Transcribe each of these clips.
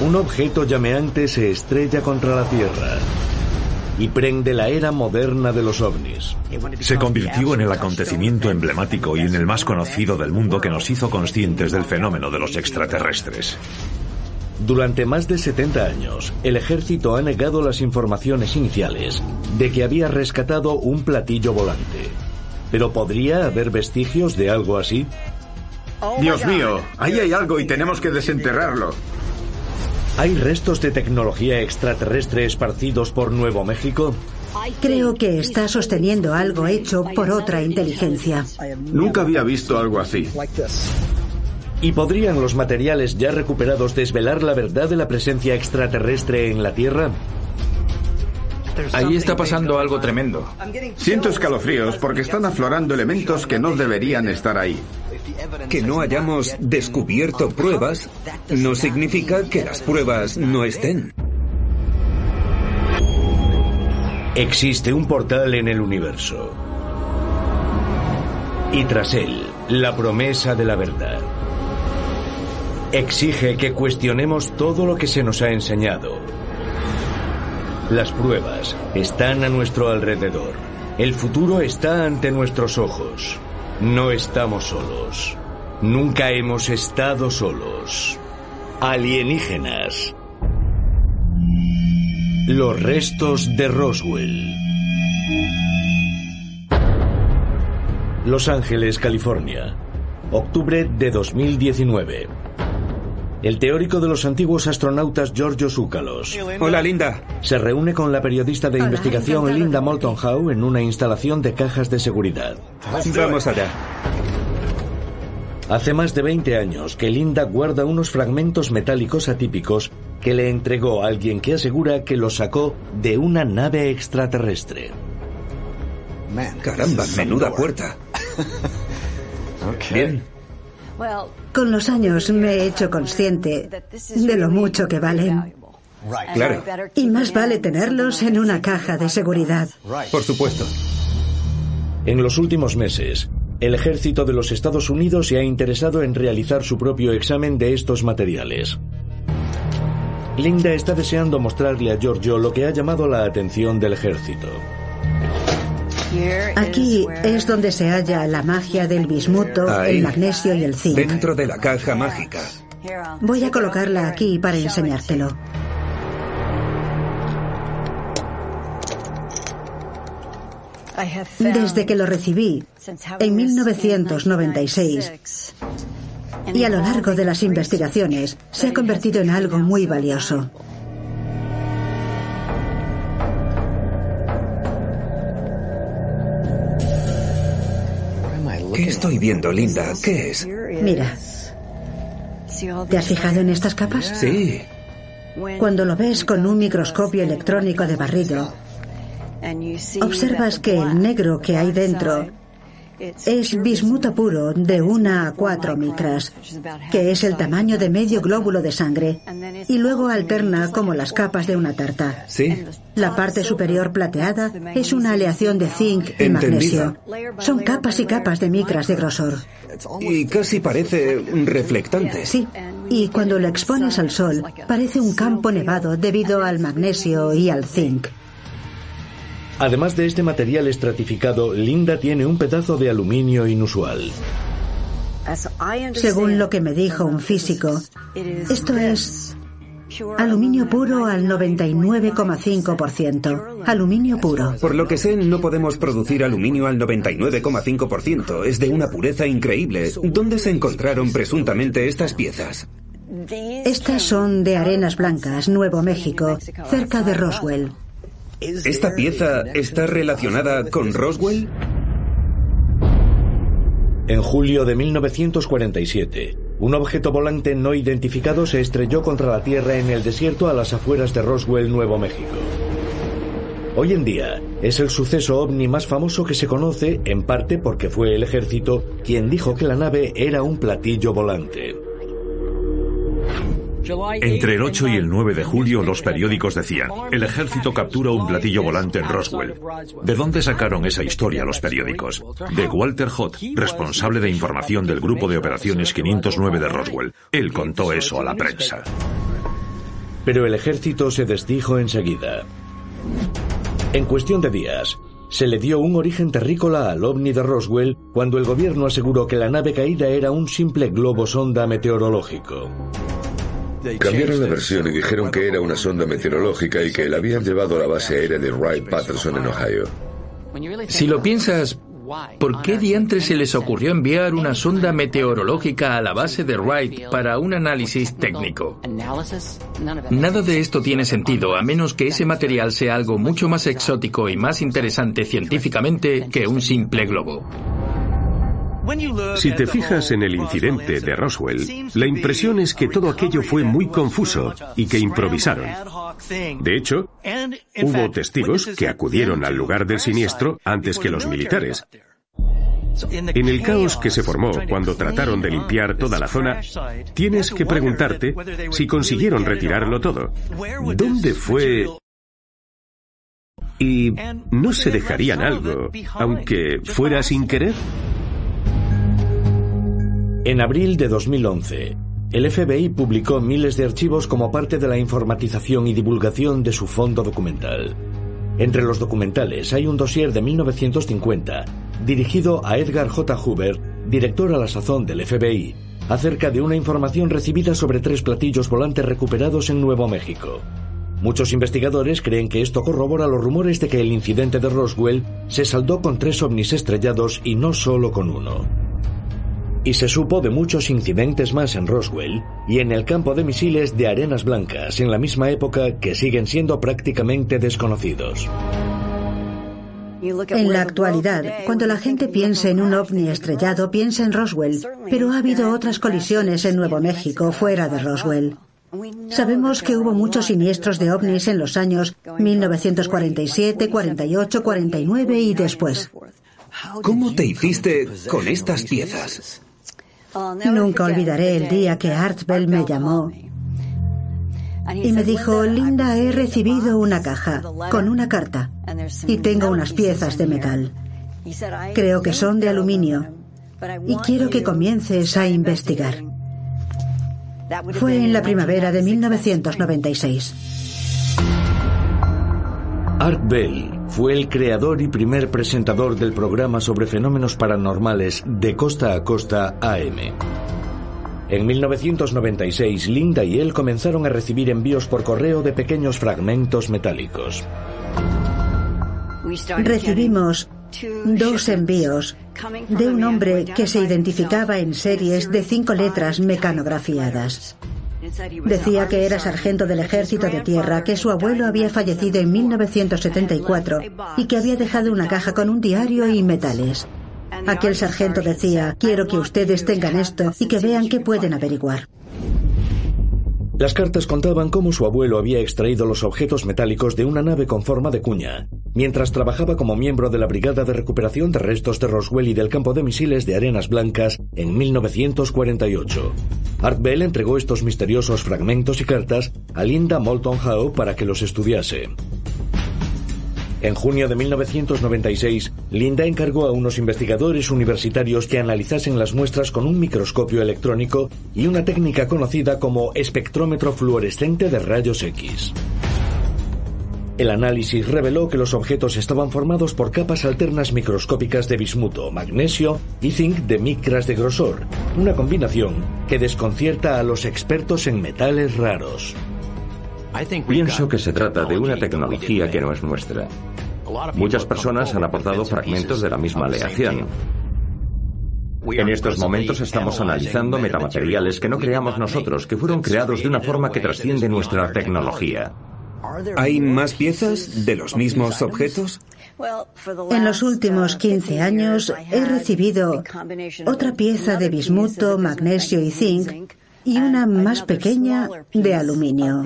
un objeto llameante se estrella contra la Tierra y prende la era moderna de los ovnis. Se convirtió en el acontecimiento emblemático y en el más conocido del mundo que nos hizo conscientes del fenómeno de los extraterrestres. Durante más de 70 años, el ejército ha negado las informaciones iniciales de que había rescatado un platillo volante. ¿Pero podría haber vestigios de algo así? Dios mío, ahí hay algo y tenemos que desenterrarlo. ¿Hay restos de tecnología extraterrestre esparcidos por Nuevo México? Creo que está sosteniendo algo hecho por otra inteligencia. Nunca había visto algo así. ¿Y podrían los materiales ya recuperados desvelar la verdad de la presencia extraterrestre en la Tierra? Ahí está pasando algo tremendo. Siento escalofríos porque están aflorando elementos que no deberían estar ahí. Que no hayamos descubierto pruebas no significa que las pruebas no estén. Existe un portal en el universo. Y tras él, la promesa de la verdad. Exige que cuestionemos todo lo que se nos ha enseñado. Las pruebas están a nuestro alrededor. El futuro está ante nuestros ojos. No estamos solos. Nunca hemos estado solos. Alienígenas. Los restos de Roswell. Los Ángeles, California. Octubre de 2019. El teórico de los antiguos astronautas Giorgio Zúcalos. Hola, Linda. Se reúne con la periodista de Hola, investigación. Linda Moulton Howe en una instalación de cajas de seguridad. Vamos allá. Hace más de 20 años que Linda guarda unos fragmentos metálicos atípicos que le entregó a alguien que asegura que los sacó de una nave extraterrestre. Caramba, menuda puerta. Bien. Con los años me he hecho consciente de lo mucho que valen. Claro. Y más vale tenerlos en una caja de seguridad. Por supuesto. En los últimos meses, el ejército de los Estados Unidos se ha interesado en realizar su propio examen de estos materiales. Linda está deseando mostrarle a Giorgio lo que ha llamado la atención del ejército. Aquí es donde se halla la magia del bismuto, Ahí. el magnesio y el zinc. Dentro de la caja mágica. Voy a colocarla aquí para enseñártelo. Desde que lo recibí en 1996 y a lo largo de las investigaciones se ha convertido en algo muy valioso. ¿Qué estoy viendo, Linda? ¿Qué es? Mira, ¿te has fijado en estas capas? Sí. Cuando lo ves con un microscopio electrónico de barrido, observas que el negro que hay dentro es bismuto puro de 1 a 4 micras, que es el tamaño de medio glóbulo de sangre, y luego alterna como las capas de una tarta. Sí. La parte superior plateada es una aleación de zinc y Entendido. magnesio. Son capas y capas de micras de grosor. Y casi parece reflectante. Sí, y cuando lo expones al sol parece un campo nevado debido al magnesio y al zinc. Además de este material estratificado, Linda tiene un pedazo de aluminio inusual. Según lo que me dijo un físico, esto es aluminio puro al 99,5%. Aluminio puro. Por lo que sé, no podemos producir aluminio al 99,5%. Es de una pureza increíble. ¿Dónde se encontraron presuntamente estas piezas? Estas son de Arenas Blancas, Nuevo México, cerca de Roswell. ¿Esta pieza está relacionada con Roswell? En julio de 1947, un objeto volante no identificado se estrelló contra la Tierra en el desierto a las afueras de Roswell, Nuevo México. Hoy en día es el suceso ovni más famoso que se conoce, en parte porque fue el ejército quien dijo que la nave era un platillo volante. Entre el 8 y el 9 de julio los periódicos decían, el ejército captura un platillo volante en Roswell. ¿De dónde sacaron esa historia los periódicos? De Walter Hott, responsable de información del grupo de operaciones 509 de Roswell. Él contó eso a la prensa. pero el ejército se desdijo enseguida. En cuestión de días, se le dio un origen terrícola al ovni de Roswell cuando el gobierno aseguró que la nave caída era un simple globo sonda meteorológico. Cambiaron la versión y dijeron que era una sonda meteorológica y que la habían llevado a la base aérea de Wright Patterson en Ohio. Si lo piensas, ¿por qué diantres se les ocurrió enviar una sonda meteorológica a la base de Wright para un análisis técnico? Nada de esto tiene sentido a menos que ese material sea algo mucho más exótico y más interesante científicamente que un simple globo. Si te fijas en el incidente de Roswell, la impresión es que todo aquello fue muy confuso y que improvisaron. De hecho, hubo testigos que acudieron al lugar del siniestro antes que los militares. En el caos que se formó cuando trataron de limpiar toda la zona, tienes que preguntarte si consiguieron retirarlo todo. ¿Dónde fue y no se dejarían algo, aunque fuera sin querer? En abril de 2011, el FBI publicó miles de archivos como parte de la informatización y divulgación de su fondo documental. Entre los documentales hay un dossier de 1950, dirigido a Edgar J. Hoover, director a la sazón del FBI, acerca de una información recibida sobre tres platillos volantes recuperados en Nuevo México. Muchos investigadores creen que esto corrobora los rumores de que el incidente de Roswell se saldó con tres ovnis estrellados y no solo con uno y se supo de muchos incidentes más en Roswell y en el campo de misiles de Arenas Blancas en la misma época que siguen siendo prácticamente desconocidos. En la actualidad, cuando la gente piensa en un ovni estrellado, piensa en Roswell, pero ha habido otras colisiones en Nuevo México fuera de Roswell. Sabemos que hubo muchos siniestros de ovnis en los años 1947, 48, 49 y después. ¿Cómo te hiciste con estas piezas? Nunca olvidaré el día que Art Bell me llamó y me dijo, Linda, he recibido una caja con una carta y tengo unas piezas de metal. Creo que son de aluminio y quiero que comiences a investigar. Fue en la primavera de 1996. Art Bell fue el creador y primer presentador del programa sobre fenómenos paranormales de Costa a Costa AM. En 1996, Linda y él comenzaron a recibir envíos por correo de pequeños fragmentos metálicos. Recibimos dos envíos de un hombre que se identificaba en series de cinco letras mecanografiadas. Decía que era sargento del ejército de tierra, que su abuelo había fallecido en 1974 y que había dejado una caja con un diario y metales. Aquel sargento decía, quiero que ustedes tengan esto y que vean qué pueden averiguar. Las cartas contaban cómo su abuelo había extraído los objetos metálicos de una nave con forma de cuña, mientras trabajaba como miembro de la Brigada de Recuperación de Restos de Roswell y del campo de misiles de Arenas Blancas en 1948. Art Bell entregó estos misteriosos fragmentos y cartas a Linda Moulton Howe para que los estudiase. En junio de 1996, Linda encargó a unos investigadores universitarios que analizasen las muestras con un microscopio electrónico y una técnica conocida como espectrómetro fluorescente de rayos X. El análisis reveló que los objetos estaban formados por capas alternas microscópicas de bismuto, magnesio y zinc de micras de grosor, una combinación que desconcierta a los expertos en metales raros. Pienso que se trata de una tecnología que no es nuestra. Muchas personas han aportado fragmentos de la misma aleación. En estos momentos estamos analizando metamateriales que no creamos nosotros, que fueron creados de una forma que trasciende nuestra tecnología. ¿Hay más piezas de los mismos objetos? En los últimos 15 años he recibido otra pieza de bismuto, magnesio y zinc y una más pequeña de aluminio.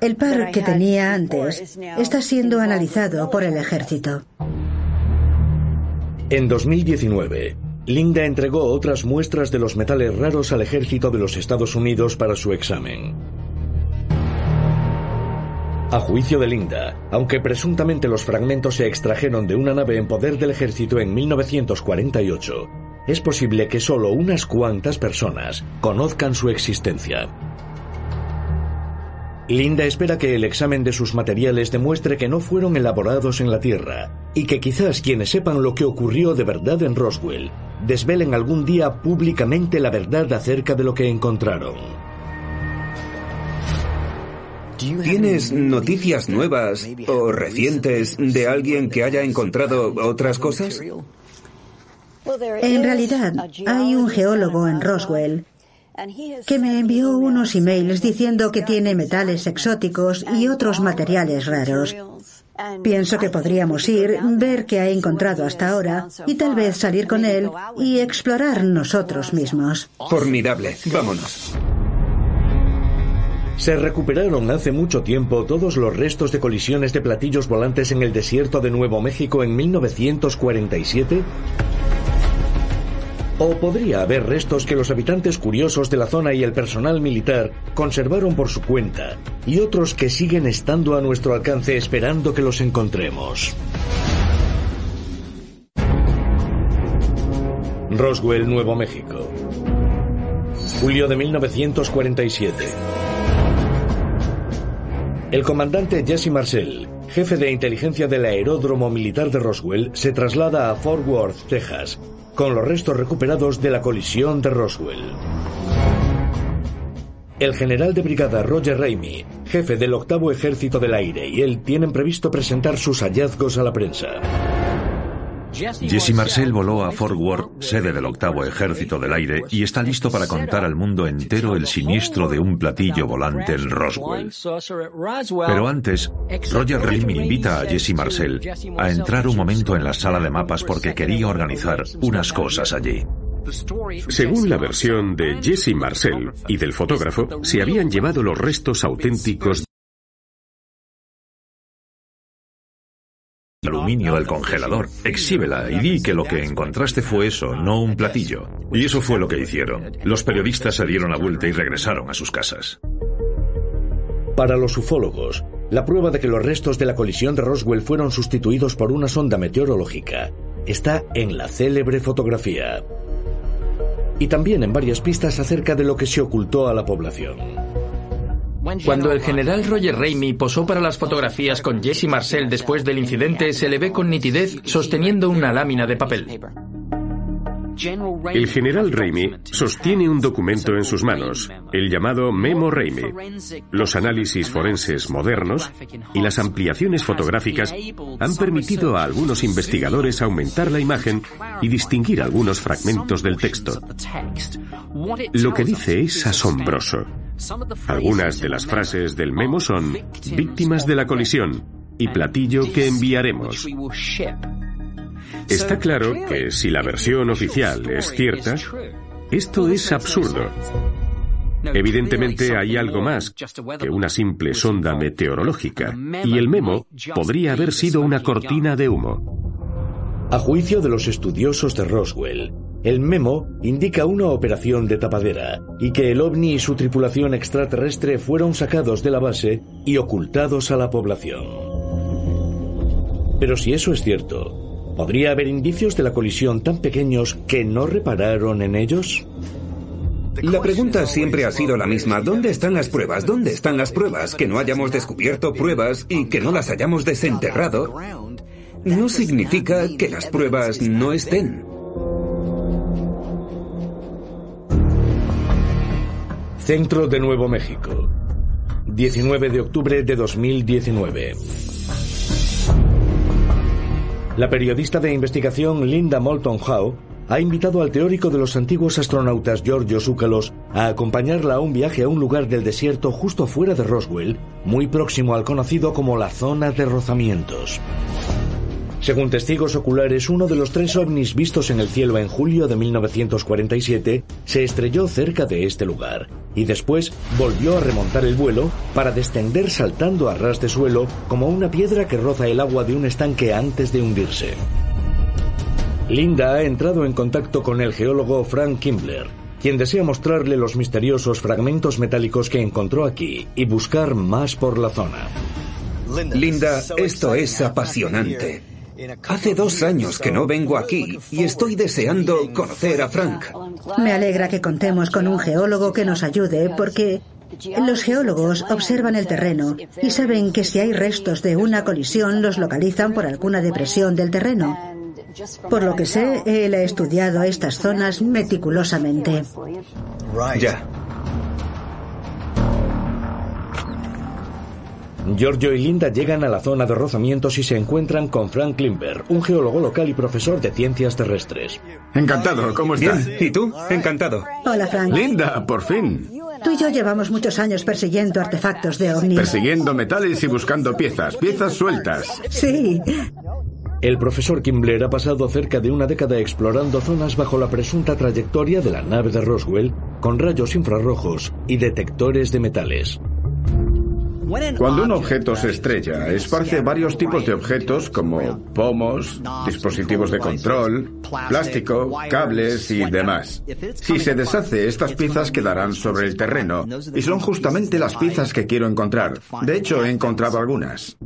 El par que tenía antes está siendo analizado por el ejército. En 2019, Linda entregó otras muestras de los metales raros al ejército de los Estados Unidos para su examen. A juicio de Linda, aunque presuntamente los fragmentos se extrajeron de una nave en poder del ejército en 1948, es posible que solo unas cuantas personas conozcan su existencia. Linda espera que el examen de sus materiales demuestre que no fueron elaborados en la Tierra y que quizás quienes sepan lo que ocurrió de verdad en Roswell desvelen algún día públicamente la verdad acerca de lo que encontraron. ¿Tienes noticias nuevas o recientes de alguien que haya encontrado otras cosas? En realidad, hay un geólogo en Roswell que me envió unos emails diciendo que tiene metales exóticos y otros materiales raros. Pienso que podríamos ir, ver qué ha encontrado hasta ahora y tal vez salir con él y explorar nosotros mismos. Formidable. Vámonos. Se recuperaron hace mucho tiempo todos los restos de colisiones de platillos volantes en el desierto de Nuevo México en 1947 o podría haber restos que los habitantes curiosos de la zona y el personal militar conservaron por su cuenta, y otros que siguen estando a nuestro alcance esperando que los encontremos. Roswell, Nuevo México. Julio de 1947. El comandante Jesse Marcel, jefe de inteligencia del aeródromo militar de Roswell, se traslada a Fort Worth, Texas, con los restos recuperados de la colisión de Roswell. El general de brigada Roger Ramey, jefe del octavo ejército del aire, y él tienen previsto presentar sus hallazgos a la prensa. Jesse Marcel voló a Fort Worth, sede del octavo ejército del aire, y está listo para contar al mundo entero el siniestro de un platillo volante en Roswell. Pero antes, Roger Ramey invita a Jesse Marcel a entrar un momento en la sala de mapas porque quería organizar unas cosas allí. Según la versión de Jesse Marcel y del fotógrafo, se habían llevado los restos auténticos aluminio del congelador. Exhíbela y di que lo que encontraste fue eso, no un platillo. Y eso fue lo que hicieron. Los periodistas se dieron la vuelta y regresaron a sus casas. Para los ufólogos, la prueba de que los restos de la colisión de Roswell fueron sustituidos por una sonda meteorológica está en la célebre fotografía. Y también en varias pistas acerca de lo que se ocultó a la población. Cuando el general Roger Ramey posó para las fotografías con Jesse Marcel después del incidente, se le ve con nitidez sosteniendo una lámina de papel. El general Ramey sostiene un documento en sus manos, el llamado Memo Ramey. Los análisis forenses modernos y las ampliaciones fotográficas han permitido a algunos investigadores aumentar la imagen y distinguir algunos fragmentos del texto. Lo que dice es asombroso. Algunas de las frases del memo son víctimas de la colisión y platillo que enviaremos. Está claro que si la versión oficial es cierta, esto es absurdo. Evidentemente hay algo más que una simple sonda meteorológica, y el memo podría haber sido una cortina de humo. A juicio de los estudiosos de Roswell, el memo indica una operación de tapadera y que el ovni y su tripulación extraterrestre fueron sacados de la base y ocultados a la población. Pero si eso es cierto, ¿podría haber indicios de la colisión tan pequeños que no repararon en ellos? La pregunta siempre ha sido la misma. ¿Dónde están las pruebas? ¿Dónde están las pruebas? Que no hayamos descubierto pruebas y que no las hayamos desenterrado no significa que las pruebas no estén. Centro de Nuevo México. 19 de octubre de 2019. La periodista de investigación Linda Moulton Howe ha invitado al teórico de los antiguos astronautas Giorgio Zúcalos a acompañarla a un viaje a un lugar del desierto justo fuera de Roswell, muy próximo al conocido como la zona de rozamientos. Según testigos oculares, uno de los tres ovnis vistos en el cielo en julio de 1947 se estrelló cerca de este lugar y después volvió a remontar el vuelo para descender saltando a ras de suelo como una piedra que roza el agua de un estanque antes de hundirse. Linda ha entrado en contacto con el geólogo Frank Kimbler, quien desea mostrarle los misteriosos fragmentos metálicos que encontró aquí y buscar más por la zona. Linda, esto es apasionante. Hace dos años que no vengo aquí y estoy deseando conocer a Frank. Me alegra que contemos con un geólogo que nos ayude porque Los geólogos observan el terreno y saben que si hay restos de una colisión los localizan por alguna depresión del terreno. Por lo que sé, él ha estudiado estas zonas meticulosamente. Ya. Giorgio y Linda llegan a la zona de rozamientos y se encuentran con Frank Klimber, un geólogo local y profesor de ciencias terrestres. Encantado, ¿cómo estás? Bien, ¿y tú? Encantado. Hola, Frank. Linda, por fin. Tú y yo llevamos muchos años persiguiendo artefactos de ovnis. Persiguiendo metales y buscando piezas, piezas sueltas. Sí. El profesor Kimbler ha pasado cerca de una década explorando zonas bajo la presunta trayectoria de la nave de Roswell con rayos infrarrojos y detectores de metales. Cuando un objeto se estrella, esparce varios tipos de objetos como pomos, dispositivos de control, plástico, cables y demás. Si se deshace, estas piezas quedarán sobre el terreno y son justamente las piezas que quiero encontrar. De hecho, he encontrado algunas.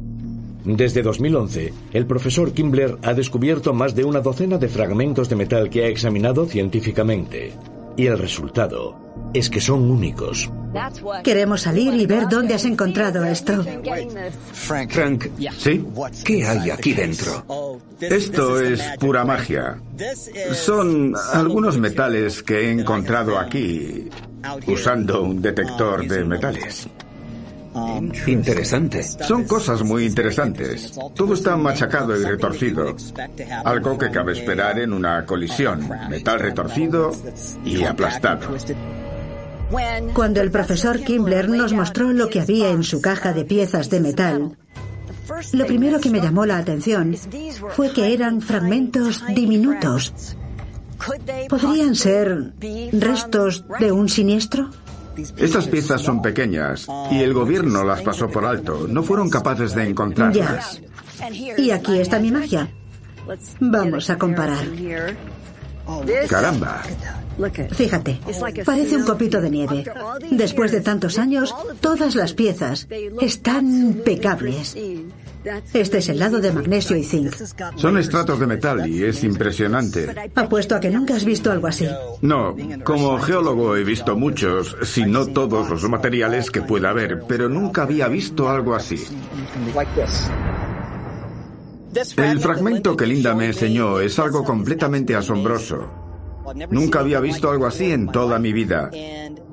Desde 2011, el profesor Kimbler ha descubierto más de una docena de fragmentos de metal que ha examinado científicamente. Y el resultado es que son únicos. Queremos salir y ver dónde has encontrado esto. Frank, ¿Sí? ¿qué hay aquí dentro? Esto es pura magia. Son algunos metales que he encontrado aquí usando un detector de metales. Interesante. Son cosas muy interesantes. Todo está machacado y retorcido. Algo que cabe esperar en una colisión. Metal retorcido y aplastado. Cuando el profesor Kimbler nos mostró lo que había en su caja de piezas de metal, lo primero que me llamó la atención fue que eran fragmentos diminutos. ¿Podrían ser restos de un siniestro? Estas piezas son pequeñas y el gobierno las pasó por alto. No fueron capaces de Ya. encontrarlas. Y aquí está mi magia. Vamos a comparar. Caramba. Fíjate, parece un copito de nieve. Después de tantos años, todas las piezas están impecables. Este es el lado de magnesio y zinc. Son estratos de metal y es impresionante. Apuesto a que nunca has visto algo así. No, como geólogo he visto muchos, si no todos los materiales que pueda haber, pero nunca había visto algo así. El fragmento que Linda me enseñó es algo completamente asombroso. Nunca había visto algo así en toda mi vida.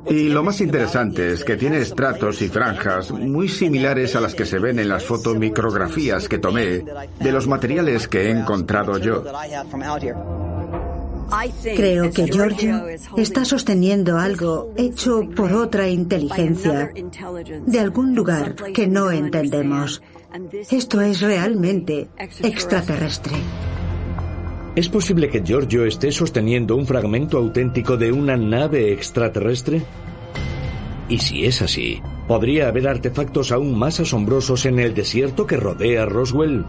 Y lo más interesante es que tiene estratos y franjas muy similares a las que se ven en las fotomicrografías que tomé de los materiales que he encontrado yo. Creo que Giorgio está sosteniendo algo hecho por otra inteligencia de algún lugar que no entendemos. Esto es realmente extraterrestre. ¿Es posible que Giorgio esté sosteniendo un fragmento auténtico de una nave extraterrestre? Y si es así, ¿podría haber artefactos aún más asombrosos en el desierto que rodea Roswell?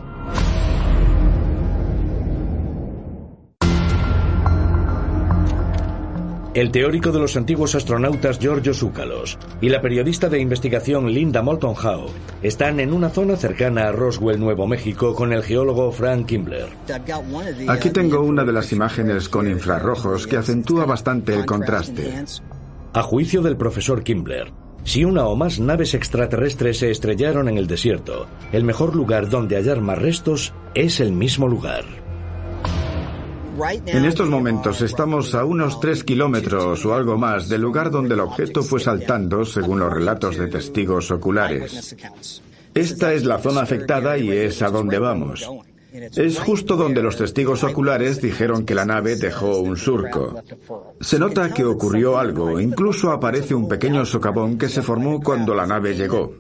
El teórico de los antiguos astronautas Giorgio Zúcalos y la periodista de investigación Linda Moulton Howe están en una zona cercana a Roswell, Nuevo México, con el geólogo Frank Kimbler. Aquí tengo una de las imágenes con infrarrojos que acentúa bastante el contraste. A juicio del profesor Kimbler, si una o más naves extraterrestres se estrellaron en el desierto, el mejor lugar donde hallar más restos es el mismo lugar. En estos momentos estamos a unos 3 kilómetros o algo más del lugar donde el objeto fue saltando según los relatos de testigos oculares. Esta es la zona afectada y es a donde vamos. Es justo donde los testigos oculares dijeron que la nave dejó un surco. Se nota que ocurrió algo, incluso aparece un pequeño socavón que se formó cuando la nave llegó.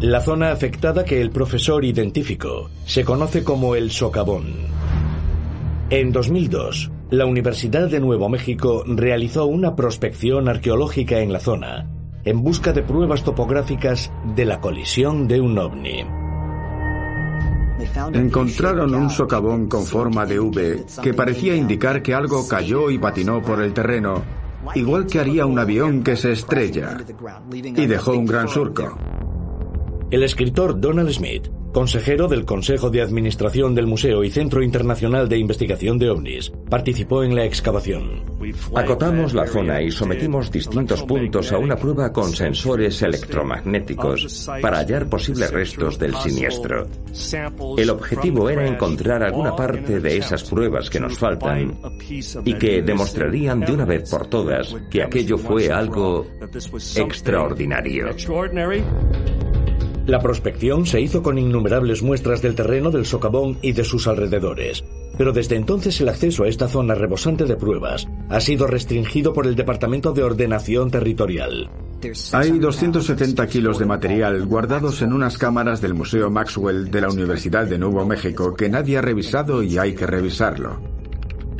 La zona afectada que el profesor identificó se conoce como el socavón. En 2002, la Universidad de Nuevo México realizó una prospección arqueológica en la zona, en busca de pruebas topográficas de la colisión de un ovni. Encontraron un socavón con forma de V que parecía indicar que algo cayó y patinó por el terreno, igual que haría un avión que se estrella, y dejó un gran surco. El escritor Donald Smith consejero del Consejo de Administración del Museo y Centro Internacional de Investigación de OVNIs, participó en la excavación. Acotamos la zona y sometimos distintos puntos a una prueba con sensores electromagnéticos para hallar posibles restos del siniestro. El objetivo era encontrar alguna parte de esas pruebas que nos faltan y que demostrarían de una vez por todas que aquello fue algo extraordinario. La prospección se hizo con innumerables muestras del terreno del socavón y de sus alrededores, pero desde entonces el acceso a esta zona rebosante de pruebas ha sido restringido por el Departamento de Ordenación Territorial. Hay 270 kilos de material guardados en unas cámaras del Museo Maxwell de la Universidad de Nuevo México que nadie ha revisado y hay que revisarlo.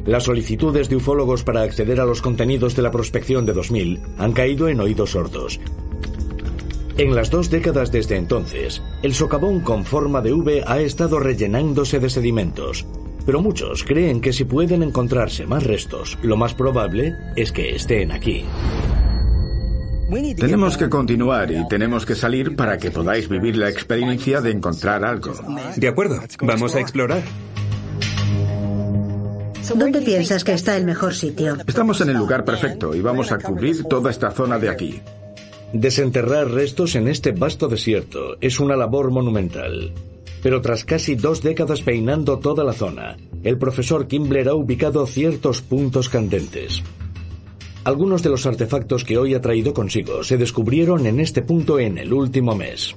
Las solicitudes de ufólogos para acceder a los contenidos de la prospección de 2000 han caído en oídos sordos. En las dos décadas desde entonces, el socavón con forma de V ha estado rellenándose de sedimentos, pero muchos creen que si pueden encontrarse más restos, lo más probable es que estén aquí. Tenemos que continuar y tenemos que salir para que podáis vivir la experiencia de encontrar algo. De acuerdo, vamos a explorar. ¿Dónde piensas que está el mejor sitio? Estamos en el lugar perfecto y vamos a cubrir toda esta zona de aquí. Desenterrar restos en este vasto desierto es una labor monumental. Pero tras casi dos décadas peinando toda la zona, el profesor Kimbler ha ubicado ciertos puntos candentes. Algunos de los artefactos que hoy ha traído consigo se descubrieron en este punto en el último mes.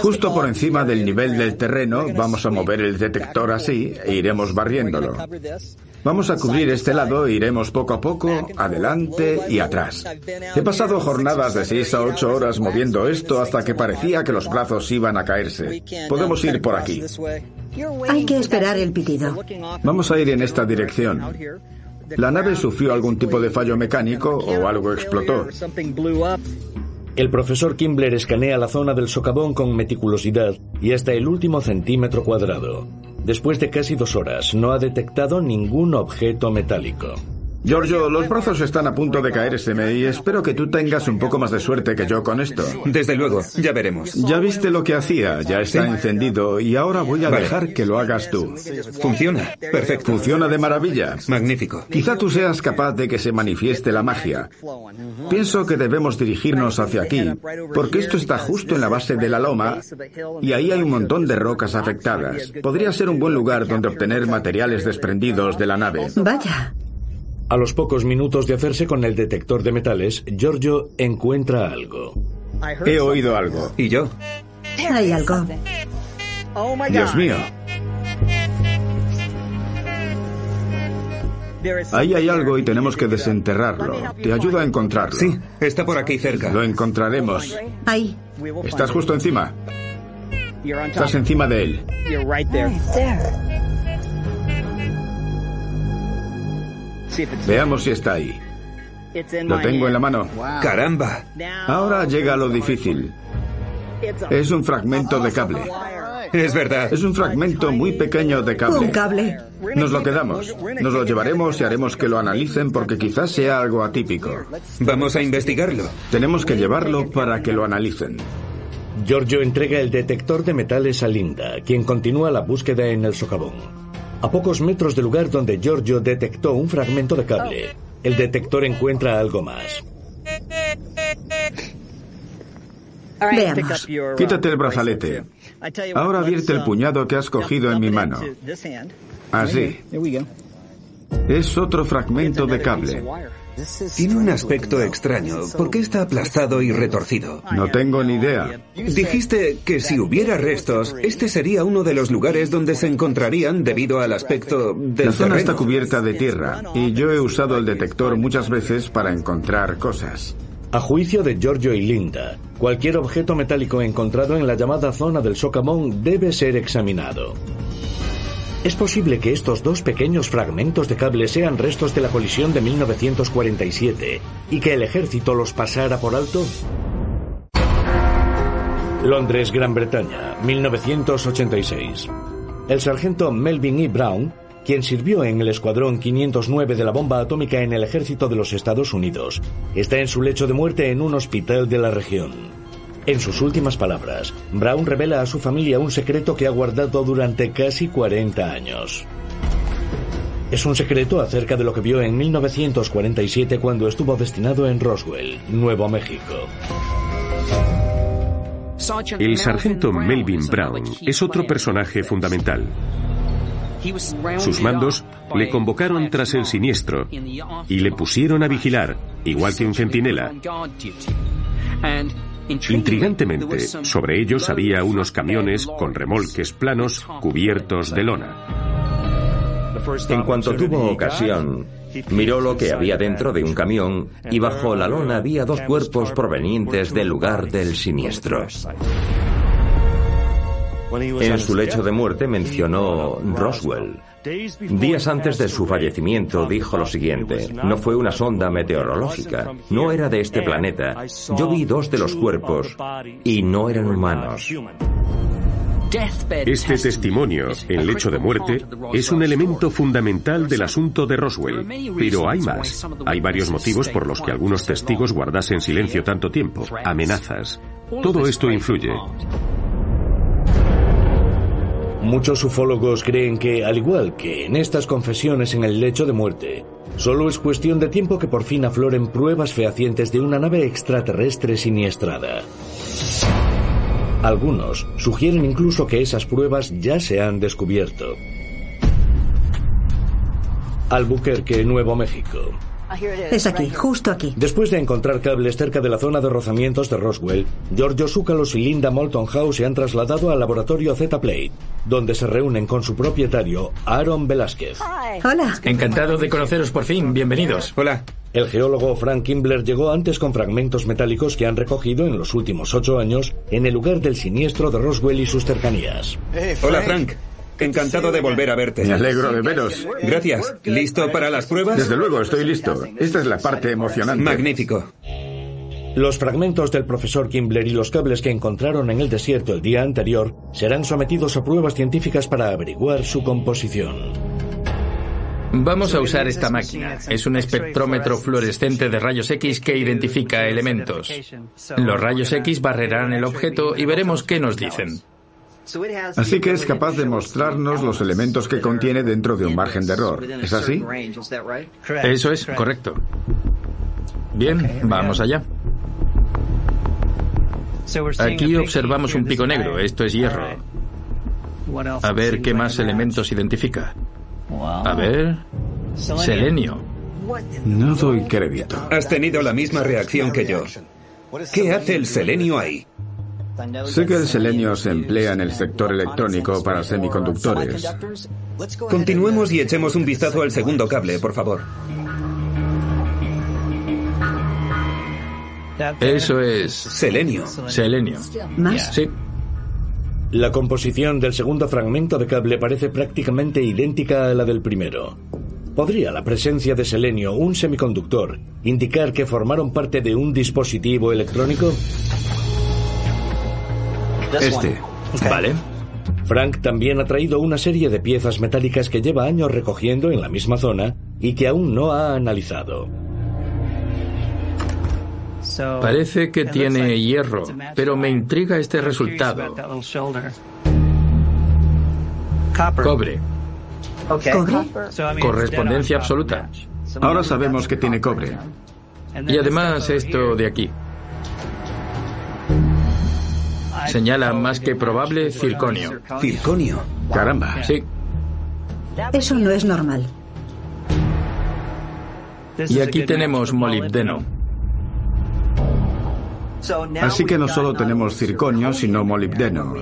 Justo por encima del nivel del terreno vamos a mover el detector así e iremos barriéndolo. Vamos a cubrir este lado e iremos poco a poco, adelante y atrás. He pasado jornadas de 6 a 8 horas moviendo esto hasta que parecía que los brazos iban a caerse. Podemos ir por aquí. Hay que esperar el pitido. Vamos a ir en esta dirección. La nave sufrió algún tipo de fallo mecánico o algo explotó. El profesor Kimbler escanea la zona del socavón con meticulosidad y hasta el último centímetro cuadrado. Después de casi dos horas, no ha detectado ningún objeto metálico. Giorgio, los brazos están a punto de caérseme y espero que tú tengas un poco más de suerte que yo con esto. Desde luego, ya veremos. Ya viste lo que hacía, ya está encendido y ahora voy a Vale. dejar que lo hagas tú. Funciona. Perfecto. Funciona de maravilla. Magnífico. Quizá tú seas capaz de que se manifieste la magia. Pienso que debemos dirigirnos hacia aquí, porque esto está justo en la base de la loma y ahí hay un montón de rocas afectadas. Podría ser un buen lugar donde obtener materiales desprendidos de la nave. Vaya. A los pocos minutos de hacerse con el detector de metales, Giorgio encuentra algo. He oído algo. ¿Y yo? Hay algo. Dios mío. Ahí hay algo y tenemos que desenterrarlo. Te ayudo a encontrarlo. Sí, está por aquí cerca. Lo encontraremos. Ahí. Estás justo encima. Estás encima de él. Veamos si está ahí. Lo tengo en la mano. Caramba. Ahora llega lo difícil. Es un fragmento de cable. Es verdad. Es un fragmento muy pequeño de Un cable. cable. Nos lo quedamos. Nos lo llevaremos y haremos que lo analicen porque quizás sea algo atípico. Vamos a investigarlo. Tenemos que llevarlo para que lo analicen. Giorgio entrega el detector de metales a Linda, quien continúa la búsqueda en el socavón. A pocos metros del lugar donde Giorgio detectó un fragmento de cable, el detector encuentra algo más. Veamos. Quítate el brazalete. Ahora vierte el puñado que has cogido en mi mano. Así. Es otro fragmento de cable. Tiene un aspecto extraño. ¿Por qué está aplastado y retorcido? No tengo ni idea. Dijiste que si hubiera restos, este sería uno de los lugares donde se encontrarían debido al aspecto del La zona terreno. está cubierta de tierra y yo he usado el detector muchas veces para encontrar cosas. A juicio de Giorgio y Linda, cualquier objeto metálico encontrado en la llamada zona del socavón debe ser examinado. ¿Es posible que estos dos pequeños fragmentos de cable sean restos de la colisión de 1947 y que el ejército los pasara por alto? Londres, Gran Bretaña, 1986. El sargento Melvin E. Brown, quien sirvió en el Escuadrón 509 de la bomba atómica en el ejército de los Estados Unidos, está en su lecho de muerte en un hospital de la región. En sus últimas palabras, Brown revela a su familia un secreto que ha guardado durante casi 40 años. Es un secreto acerca de lo que vio en 1947 cuando estuvo destinado en Roswell, Nuevo México. El sargento Melvin Brown es otro personaje fundamental. Sus mandos le convocaron tras el siniestro y le pusieron a vigilar, igual que un centinela. Intrigantemente, sobre ellos había unos camiones con remolques planos cubiertos de lona. En cuanto tuvo ocasión, miró lo que había dentro de un camión y bajo la lona había dos cuerpos provenientes del lugar del siniestro. En su lecho de muerte mencionó Roswell. Días antes de su fallecimiento dijo lo siguiente, no fue una sonda meteorológica, no era de este planeta. Yo vi dos de los cuerpos y no eran humanos. Este testimonio, en lecho de muerte, es un elemento fundamental del asunto de Roswell. Pero hay más. Hay varios motivos por los que algunos testigos guardasen silencio tanto tiempo. Amenazas. Todo esto influye. Muchos ufólogos creen que, al igual que en estas confesiones en el lecho de muerte, solo es cuestión de tiempo que por fin afloren pruebas fehacientes de una nave extraterrestre siniestrada. Algunos sugieren incluso que esas pruebas ya se han descubierto. Albuquerque, Nuevo México. Es aquí, justo aquí. Después de encontrar cables cerca de la zona de rozamientos de Roswell, Giorgio Zúcalos y Linda Moulton House se han trasladado al laboratorio Z-Plate, donde se reúnen con su propietario, Aaron Velázquez. Hola. Encantado de conoceros por fin. Bienvenidos. Hola. El geólogo Frank Kimbler llegó antes con fragmentos metálicos que han recogido en los últimos ocho años en el lugar del siniestro de Roswell y sus cercanías. Hola, Frank. Encantado de volver a verte. Me alegro de veros. Gracias. ¿Listo para las pruebas? Desde luego, estoy listo. Esta es la parte emocionante. Magnífico. Los fragmentos del profesor Kimbler y los cables que encontraron en el desierto el día anterior serán sometidos a pruebas científicas para averiguar su composición. Vamos a usar esta máquina. Es un espectrómetro fluorescente de rayos X que identifica elementos. Los rayos X barrerán el objeto y veremos qué nos dicen. Así que es capaz de mostrarnos los elementos que contiene dentro de un margen de error. ¿Es así? Eso es, correcto. Bien, vamos allá. Aquí observamos un pico negro, esto es hierro. A ver qué más elementos identifica. A ver, selenio. No doy crédito. Has tenido la misma reacción que yo. ¿Qué hace el selenio ahí? Sé que el selenio se emplea en el sector electrónico para semiconductores. Continuemos y echemos un vistazo al segundo cable, por favor. Eso es Selenio. selenio. ¿Más? Sí, La composición del segundo fragmento de cable parece prácticamente idéntica a la del primero. ¿Podría la presencia de selenio, un semiconductor, indicar que formaron parte de un dispositivo electrónico? Este. vale. Frank también ha traído una serie de piezas metálicas que lleva años recogiendo en la misma zona y que aún no ha analizado. Parece que tiene hierro, pero me intriga este resultado. Cobre. ¿Cobre? Correspondencia absoluta. Ahora sabemos que tiene cobre. Y además esto de aquí. Señala más que probable circonio. Circonio. Caramba. Sí. Eso no es normal. Y aquí tenemos molibdeno. Así que no solo tenemos circonio, sino molibdeno.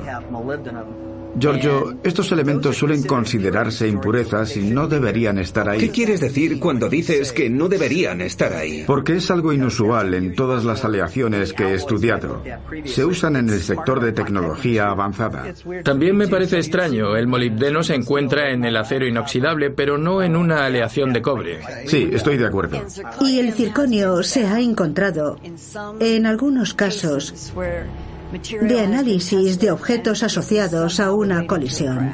Giorgio, estos elementos suelen considerarse impurezas y no deberían estar ¿Qué ahí. quieres decir cuando dices que no deberían estar ahí? Porque es algo inusual en todas las aleaciones que he estudiado. Se usan en el sector de tecnología avanzada. También me parece extraño, el molibdeno se encuentra en el acero inoxidable, pero no en una aleación de cobre. Sí, estoy de acuerdo. Y el circonio se ha encontrado, en algunos casos, de análisis de objetos asociados a una colisión.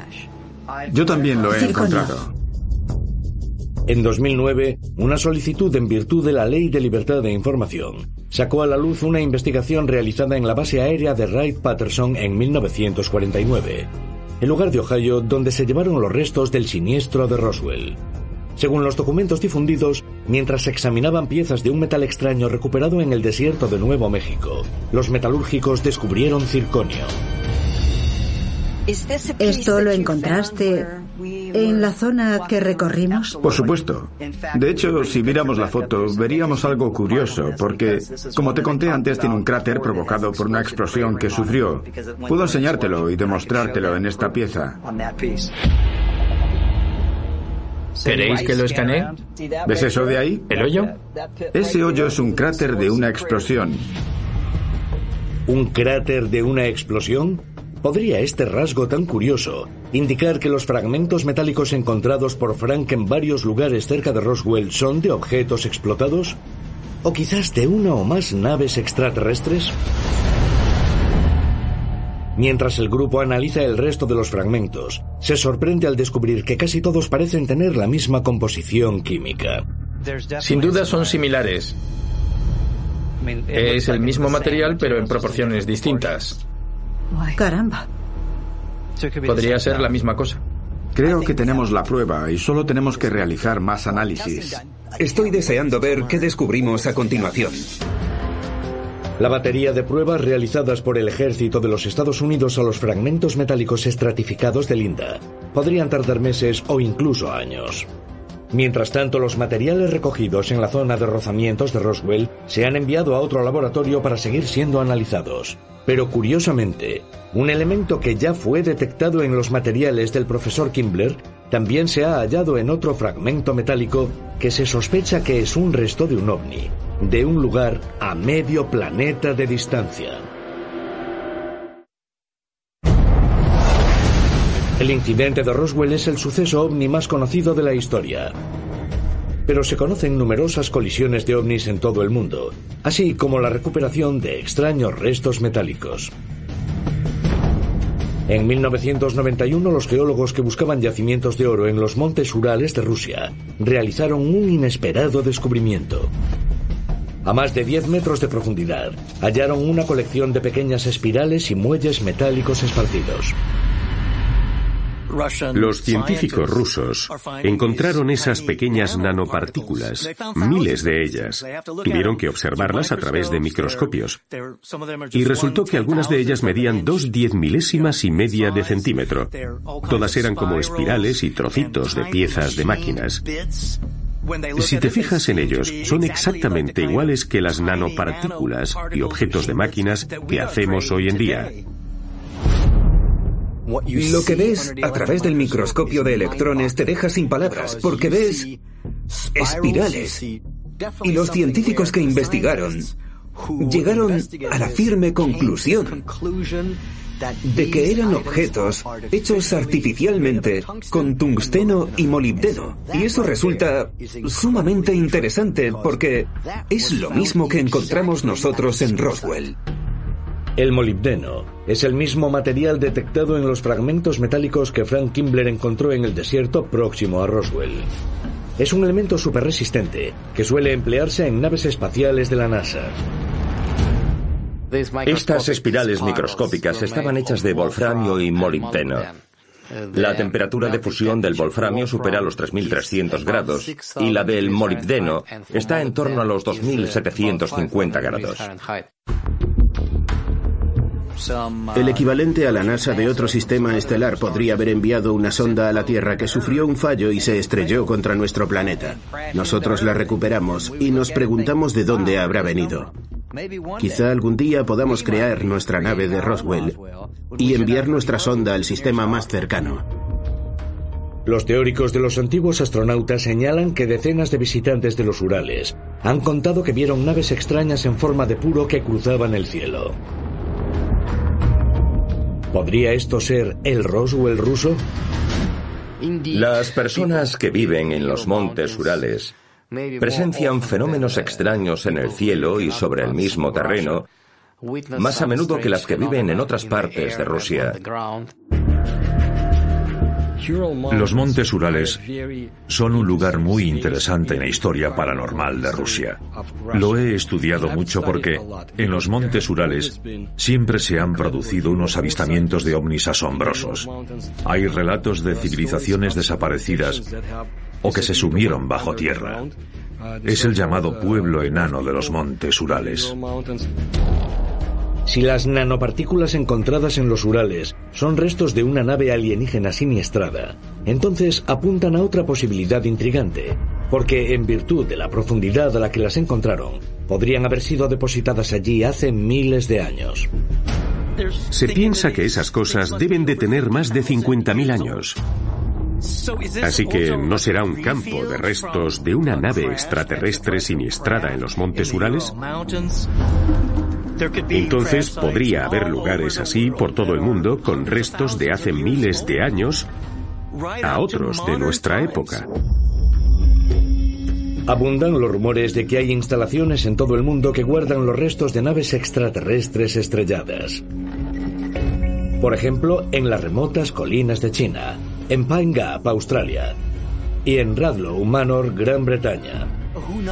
Yo también lo he Circonio. encontrado. En 2009, una solicitud en virtud de la Ley de Libertad de Información sacó a la luz una investigación realizada en la base aérea de Wright-Patterson en 1949, el lugar de Ohio donde se llevaron los restos del siniestro de Roswell. Según los documentos difundidos, mientras examinaban piezas de un metal extraño recuperado en el desierto de Nuevo México, los metalúrgicos descubrieron circonio. ¿Esto lo encontraste en la zona que recorrimos? Por supuesto. De hecho, si viéramos la foto, veríamos algo curioso, porque, como te conté antes, tiene un cráter provocado por una explosión que sufrió. Puedo enseñártelo y demostrártelo en esta pieza. ¿Queréis que lo escanee? ¿Ves eso de ahí? ¿El hoyo? Ese hoyo es un cráter de una explosión. ¿Un cráter de una explosión? ¿Podría este rasgo tan curioso indicar que los fragmentos metálicos encontrados por Frank en varios lugares cerca de Roswell son de objetos explotados? ¿O quizás de una o más naves extraterrestres? Mientras el grupo analiza el resto de los fragmentos, se sorprende al descubrir que casi todos parecen tener la misma composición química. Sin duda son similares. Es el mismo material pero en proporciones distintas. Caramba. Podría ser la misma cosa. Creo que tenemos la prueba y solo tenemos que realizar más análisis. Estoy deseando ver qué descubrimos a continuación. La batería de pruebas realizadas por el ejército de los Estados Unidos a los fragmentos metálicos estratificados de Linda podrían tardar meses o incluso años. Mientras tanto, los materiales recogidos en la zona de rozamientos de Roswell se han enviado a otro laboratorio para seguir siendo analizados. Pero curiosamente, un elemento que ya fue detectado en los materiales del profesor Kimbler también se ha hallado en otro fragmento metálico que se sospecha que es un resto de un ovni, de un lugar a medio planeta de distancia. El incidente de Roswell es el suceso ovni más conocido de la historia. Pero se conocen numerosas colisiones de ovnis en todo el mundo, así como la recuperación de extraños restos metálicos. En 1991 los geólogos que buscaban yacimientos de oro en los montes Urales de Rusia realizaron un inesperado descubrimiento. A más de 10 metros de profundidad hallaron una colección de pequeñas espirales y muelles metálicos esparcidos. Los científicos rusos encontraron esas pequeñas nanopartículas, miles de ellas. Tuvieron que observarlas a través de microscopios. Y resultó que algunas de ellas medían dos diez milésimas y media de centímetro. Todas eran como espirales y trocitos de piezas de máquinas. Si te fijas en ellos, son exactamente iguales que las nanopartículas y objetos de máquinas que hacemos hoy en día. Lo que ves a través del microscopio de electrones te deja sin palabras, porque ves espirales. Y los científicos que investigaron llegaron a la firme conclusión de que eran objetos hechos artificialmente con tungsteno y molibdeno. Y eso resulta sumamente interesante porque es lo mismo que encontramos nosotros en Roswell. El molibdeno es el mismo material detectado en los fragmentos metálicos que Frank Kimbler encontró en el desierto próximo a Roswell. Es un elemento superresistente que suele emplearse en naves espaciales de la NASA. Estas espirales microscópicas estaban hechas de wolframio y molibdeno. La temperatura de fusión del wolframio supera los 3.300 grados y la del molibdeno está en torno a los 2.750 grados. El equivalente a la NASA de otro sistema estelar podría haber enviado una sonda a la Tierra que sufrió un fallo y se estrelló contra nuestro planeta. Nosotros la recuperamos y nos preguntamos de dónde habrá venido. Quizá algún día podamos crear nuestra nave de Roswell y enviar nuestra sonda al sistema más cercano. Los teóricos de los antiguos astronautas señalan que decenas de visitantes de los Urales han contado que vieron naves extrañas en forma de puro que cruzaban el cielo. ¿Podría esto ser el Roswell ruso? Las personas que viven en los montes Urales presencian fenómenos extraños en el cielo y sobre el mismo terreno, más a menudo que las que viven en otras partes de Rusia. Los montes Urales son un lugar muy interesante en la historia paranormal de Rusia. Lo he estudiado mucho porque en los montes Urales siempre se han producido unos avistamientos de ovnis asombrosos. Hay relatos de civilizaciones desaparecidas o que se sumieron bajo tierra. Es el llamado pueblo enano de los montes Urales. Si las nanopartículas encontradas en los Urales son restos de una nave alienígena siniestrada, entonces apuntan a otra posibilidad intrigante, porque en virtud de la profundidad a la que las encontraron, podrían haber sido depositadas allí hace miles de años. Se piensa que esas cosas deben de tener más de 50.000 años. Así que no será un campo de restos de una nave extraterrestre siniestrada en los montes Urales. Entonces podría haber lugares así por todo el mundo con restos de hace miles de años a otros de nuestra época. Abundan los rumores de que hay instalaciones en todo el mundo que guardan los restos de naves extraterrestres estrelladas. Por ejemplo, en las remotas colinas de China, en Pine Gap, Australia, y en Radlow Manor, Gran Bretaña.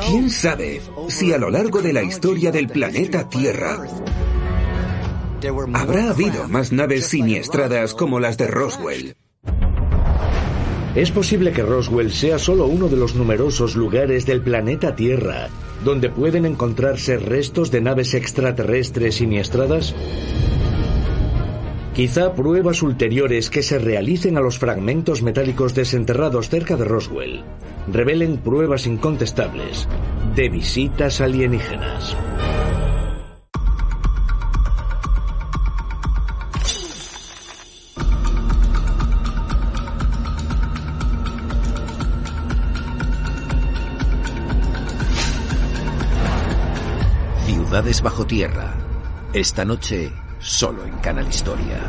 ¿Quién sabe si a lo largo de la historia del planeta Tierra habrá habido más naves siniestradas como las de Roswell? Es posible que Roswell sea solo uno de los numerosos lugares del planeta Tierra donde pueden encontrarse restos de naves extraterrestres siniestradas. Quizá pruebas ulteriores que se realicen a los fragmentos metálicos desenterrados cerca de Roswell revelen pruebas incontestables de visitas alienígenas. Ciudades bajo tierra. Esta noche solo en Canal Historia.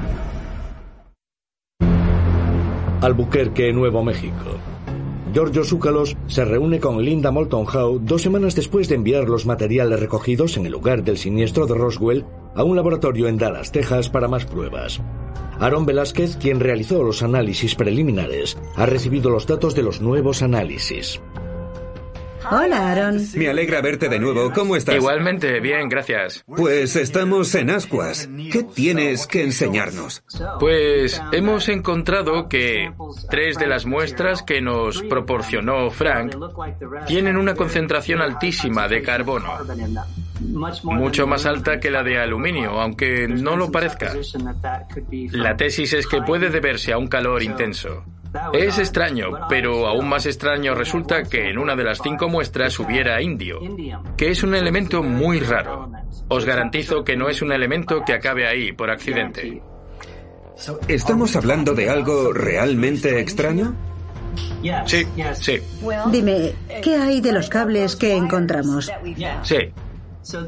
Albuquerque, Nuevo México. Giorgio Zúcalos se reúne con Linda Moulton Howe dos semanas después de enviar los materiales recogidos en el lugar del siniestro de Roswell a un laboratorio en Dallas, Texas, para más pruebas. Aaron Velázquez, quien realizó los análisis preliminares, ha recibido los datos de los nuevos análisis. Hola, Aaron. Me alegra verte de nuevo. ¿Cómo estás? Igualmente, bien, gracias. Pues estamos en ascuas. ¿Qué tienes que enseñarnos? Pues hemos encontrado que tres de las muestras que nos proporcionó Frank tienen una concentración altísima de carbono. Mucho más alta que la de aluminio, aunque no lo parezca. La tesis es que puede deberse a un calor intenso. Es extraño, pero aún más extraño resulta que en una de las cinco muestras hubiera indio, que es un elemento muy raro. Os garantizo que no es un elemento que acabe ahí por accidente. ¿Estamos hablando de algo realmente extraño? Sí, sí. Dime, ¿qué hay de los cables que encontramos? Sí.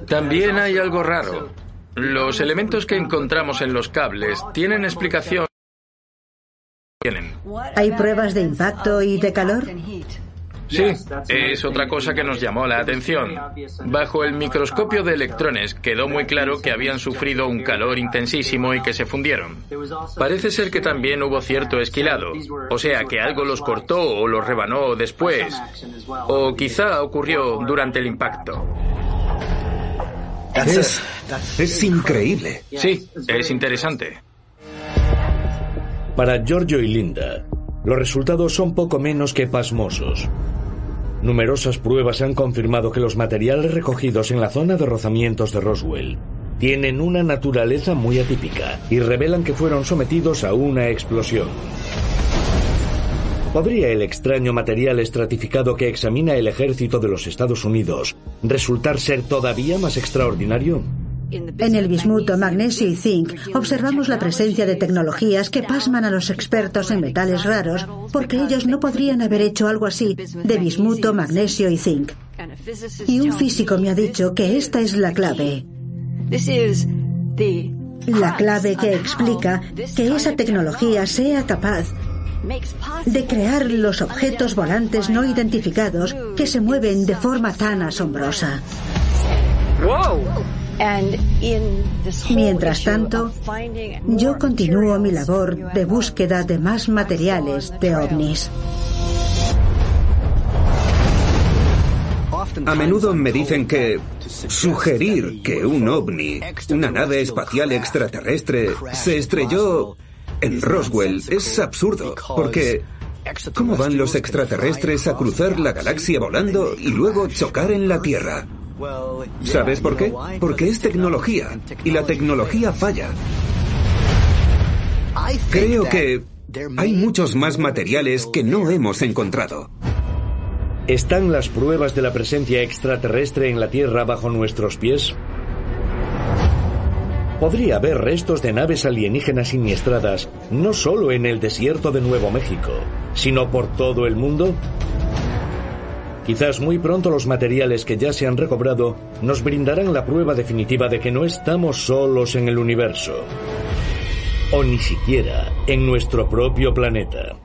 También hay algo raro. Los elementos que encontramos en los cables tienen explicación. ¿Hay pruebas de impacto y de calor? Sí, es otra cosa que nos llamó la atención. Bajo el microscopio de electrones quedó muy claro que habían sufrido un calor intensísimo y que se fundieron. Parece ser que también hubo cierto esquilado, o sea que algo los cortó o los rebanó después, o quizá ocurrió durante el impacto. Es, es increíble. Sí, es interesante. Para Giorgio y Linda, los resultados son poco menos que pasmosos. Numerosas pruebas han confirmado que los materiales recogidos en la zona de rozamientos de Roswell tienen una naturaleza muy atípica y revelan que fueron sometidos a una explosión. ¿Podría el extraño material estratificado que examina el ejército de los Estados Unidos resultar ser todavía más extraordinario? En el bismuto, magnesio y zinc observamos la presencia de tecnologías que pasman a los expertos en metales raros porque ellos no podrían haber hecho algo así de bismuto, magnesio y zinc. Y un físico me ha dicho que esta es la clave. La clave que explica que esa tecnología sea capaz de crear los objetos volantes no identificados que se mueven de forma tan asombrosa. ¡Wow! Mientras tanto, yo continúo mi labor de búsqueda de más materiales de ovnis. A menudo me dicen que sugerir que un ovni, una nave espacial extraterrestre, se estrelló en Roswell es absurdo, porque ¿cómo van los extraterrestres a cruzar la galaxia volando y luego chocar en la Tierra? ¿Sabes por qué? Porque es tecnología y la tecnología falla. Creo que hay muchos más materiales que no hemos encontrado. ¿Están las pruebas de la presencia extraterrestre en la Tierra bajo nuestros pies? Podría haber restos de naves alienígenas siniestradas no solo en el desierto de Nuevo México, sino por todo el mundo. Quizás muy pronto los materiales que ya se han recobrado nos brindarán la prueba definitiva de que no estamos solos en el universo, o ni siquiera en nuestro propio planeta.